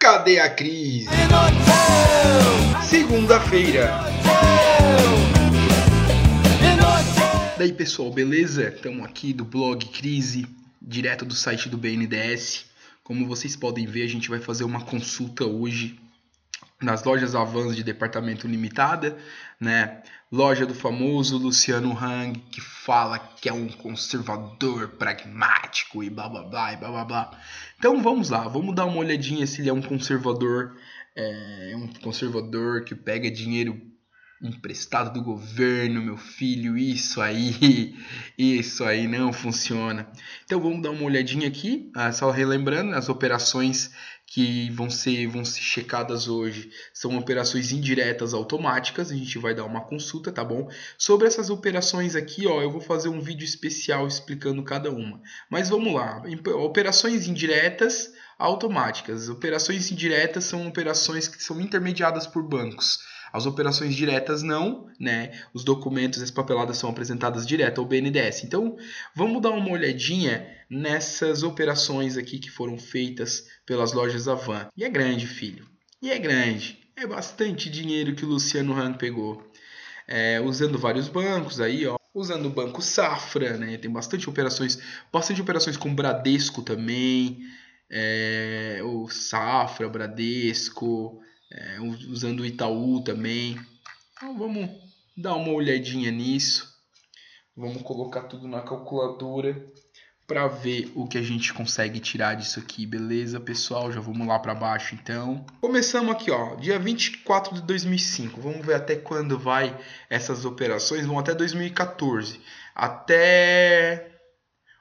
Cadê a crise? Segunda-feira. Daí pessoal, beleza? Estamos aqui do blog Crise, direto do site do BNDES. Como vocês podem ver, a gente vai fazer uma consulta hoje nas lojas Avans de departamento limitada, né? Loja do famoso Luciano Hang, que fala que é um conservador pragmático e blá blá blá e blá blá blá. Então vamos lá, vamos dar uma olhadinha se ele é um conservador, é um conservador que pega dinheiro emprestado do governo, meu filho, isso aí, isso aí não funciona. Então vamos dar uma olhadinha aqui, ah, só relembrando as operações que vão ser, vão ser checadas hoje são operações indiretas automáticas. A gente vai dar uma consulta, tá bom? Sobre essas operações aqui, ó, eu vou fazer um vídeo especial explicando cada uma. Mas vamos lá. Operações indiretas automáticas. Operações indiretas são operações que são intermediadas por bancos. As operações diretas não, né? Os documentos, as papeladas são apresentadas direto ao BNDES. Então, vamos dar uma olhadinha nessas operações aqui que foram feitas pelas lojas Avan. E é grande, filho. E é grande. É bastante dinheiro que o Luciano Hang pegou. É, usando vários bancos aí, ó. Usando o Banco Safra, né? Tem bastante operações, bastante operações com Bradesco também. É, o Safra, Bradesco, é, usando o Itaú também. Então vamos dar uma olhadinha nisso. Vamos colocar tudo na calculadora para ver o que a gente consegue tirar disso aqui, beleza, pessoal? Já vamos lá para baixo, então. Começamos aqui, ó, dia 24 de 2005. Vamos ver até quando vai essas operações. Vão até 2014. Até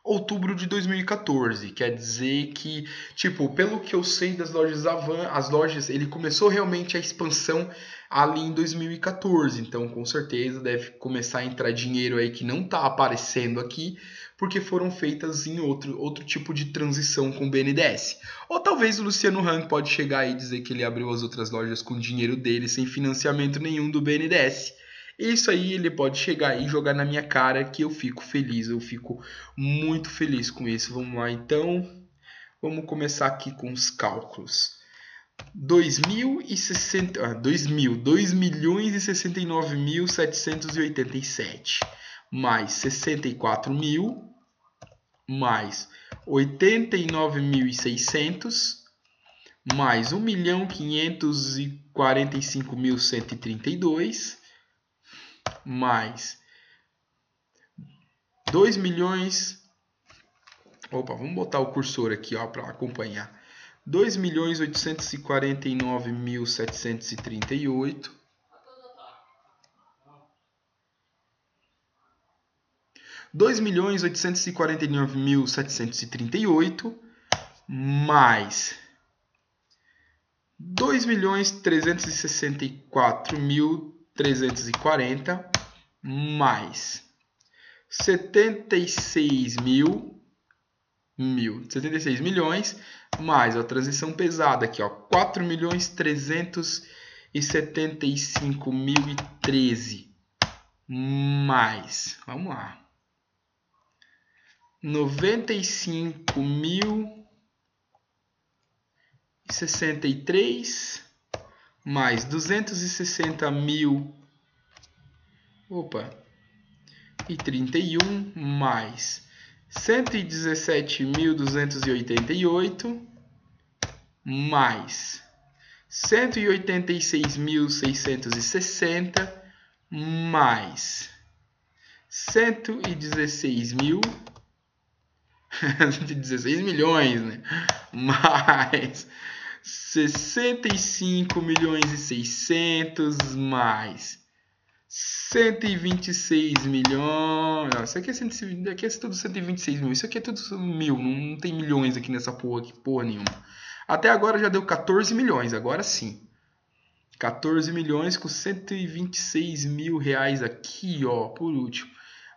outubro de 2014. Quer dizer que, tipo, pelo que eu sei das lojas Avan, as lojas, ele começou realmente a expansão ali em 2014. Então, com certeza deve começar a entrar dinheiro aí que não está aparecendo aqui, porque foram feitas em outro, outro tipo de transição com o BNDES. Ou talvez o Luciano Hang pode chegar aí e dizer que ele abriu as outras lojas com dinheiro dele sem financiamento nenhum do BNDES. Isso aí ele pode chegar e jogar na minha cara que eu fico feliz, eu fico muito feliz com isso. Vamos lá então, vamos começar aqui com os cálculos. 2060, ah, 2000, 2 milhões e 69.787 mais 64 mil mais 89.600 mais 1 milhão 545.132 mais 2 milhões. Opa, vamos botar o cursor aqui para acompanhar. 2 milhões 849.738 2 milhões 849.738 mais 2 milhões 364 mil 340 mais 76 mil, mil 76 milhões mais a transição pesada aqui, ó, 4 milhões 375 mil e 13 mais, vamos lá, 95 mil e 63 mais 260 mil opa, e 31 mais 117.288 mais 186.660 mais 116 mil 116 milhões, né? Mais 65 milhões e 600 mais 126 milhões. Não, isso aqui é, 100, aqui é tudo 126 mil. Isso aqui é tudo mil. Não, não tem milhões aqui nessa porra aqui, porra nenhuma. Até agora já deu 14 milhões. Agora sim. 14 milhões com 126 mil reais aqui, ó, por último.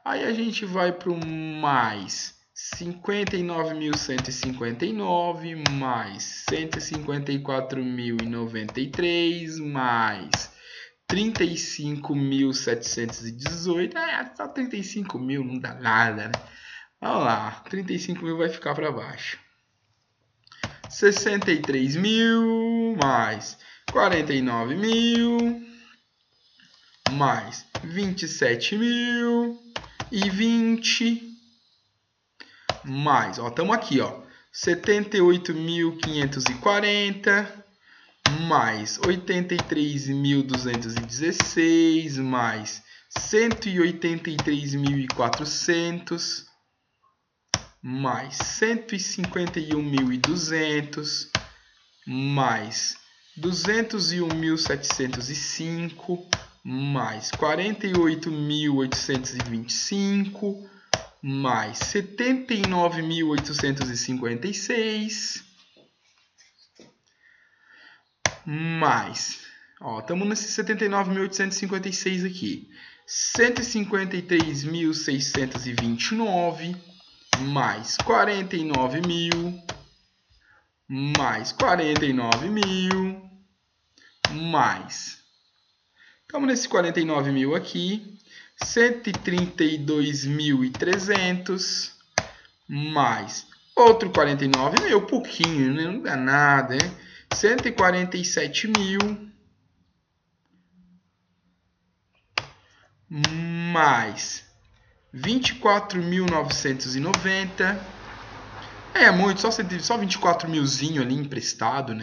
Aí a gente vai para o mais 59.159 mais 154.093 mais 35.718. É, só 35 mil não dá nada, né? Vamos lá, 35 mil vai ficar para baixo. 63 mil, mais 49 mil, mais 27 mil e 20, mais, ó, estamos aqui, ó, 78.540, mais 83.216, mais 183.400, mais 151.200, mais 201.705, mais 48.825, mais 79.856, mais, ó, estamos nesse 79.856 aqui, 153.629, mais 49 mil, mais 49 mil, mais. Estamos nesse 49 mil aqui, 132.300, mais outro 49 mil, pouquinho, né? não dá nada, hein? 147 mil, mais 24.990. É muito, só, só 24 milzinho ali emprestado, né?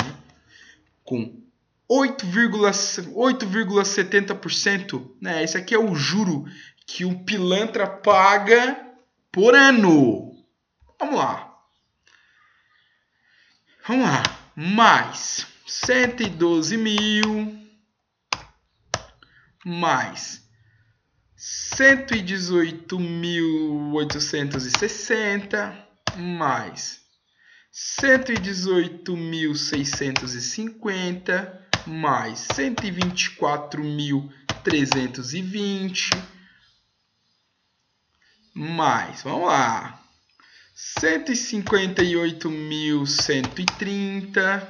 Com 8,70%. Né? Esse aqui é o juro que o pilantra paga por ano. Vamos lá. Vamos lá. Mais 112 mil. Mais 118.860 mais 118.650 mais 124.320 mais, vamos lá, 158.130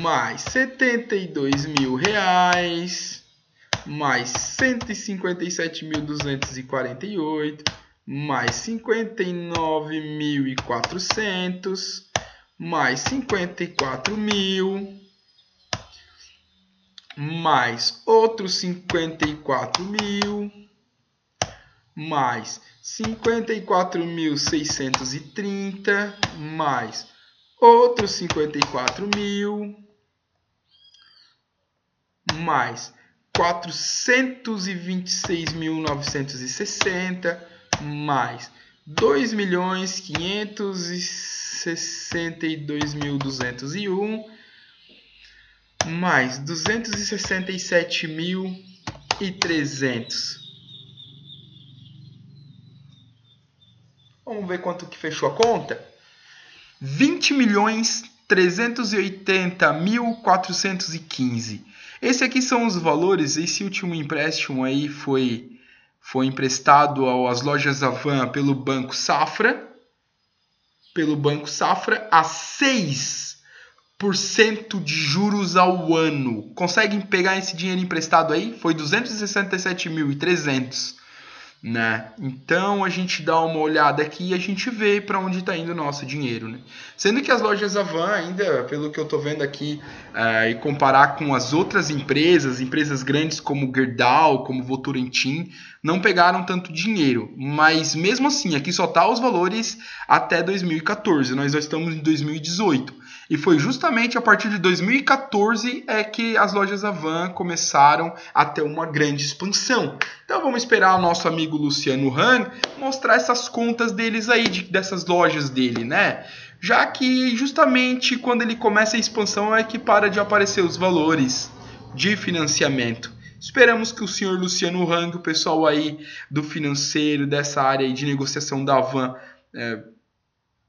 mais 72 mil reais mais 157.248, mais 59.400, mais 54 mil, mais outros 54 mil, mais 54.630, mais outros 54 mil, mais 426.960 mais 2.562.201 mais 267.300. Vamos ver quanto que fechou a conta? 20 milhões 380.415. Esse aqui são os valores. Esse último empréstimo aí foi foi emprestado às lojas Avan pelo Banco Safra, pelo Banco Safra a 6% de juros ao ano. Conseguem pegar esse dinheiro emprestado aí? Foi 267.300 né? Então a gente dá uma olhada aqui e a gente vê para onde está indo o nosso dinheiro, né? Sendo que as lojas Avan ainda, pelo que eu estou vendo aqui, uh, e comparar com as outras empresas, empresas grandes como Gerdau, como Votorantim, não pegaram tanto dinheiro. Mas mesmo assim, aqui só tá os valores até 2014. Nós já estamos em 2018. E foi justamente a partir de 2014 é que as lojas Avan começaram a ter uma grande expansão. Então vamos esperar o nosso amigo Luciano Han mostrar essas contas deles aí, de, dessas lojas dele, né? Já que justamente quando ele começa a expansão é que para de aparecer os valores de financiamento. Esperamos que o senhor Luciano Hang, o pessoal aí do financeiro, dessa área de negociação da Van, é,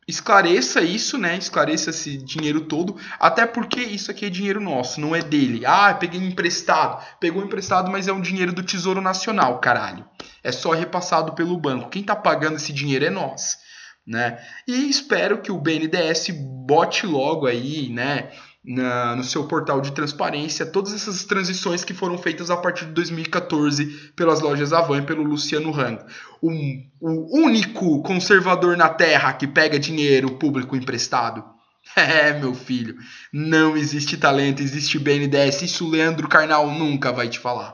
esclareça isso, né? Esclareça esse dinheiro todo, até porque isso aqui é dinheiro nosso, não é dele. Ah, peguei emprestado. Pegou emprestado, mas é um dinheiro do Tesouro Nacional, caralho. É só repassado pelo banco. Quem tá pagando esse dinheiro é nós, né? E espero que o BNDES bote logo aí, né? Na, no seu portal de transparência todas essas transições que foram feitas a partir de 2014 pelas lojas Avan e pelo Luciano Hang. Um, o único conservador na Terra que pega dinheiro público emprestado. É, meu filho, não existe talento, existe BNDES. Isso o Leandro Carnal nunca vai te falar.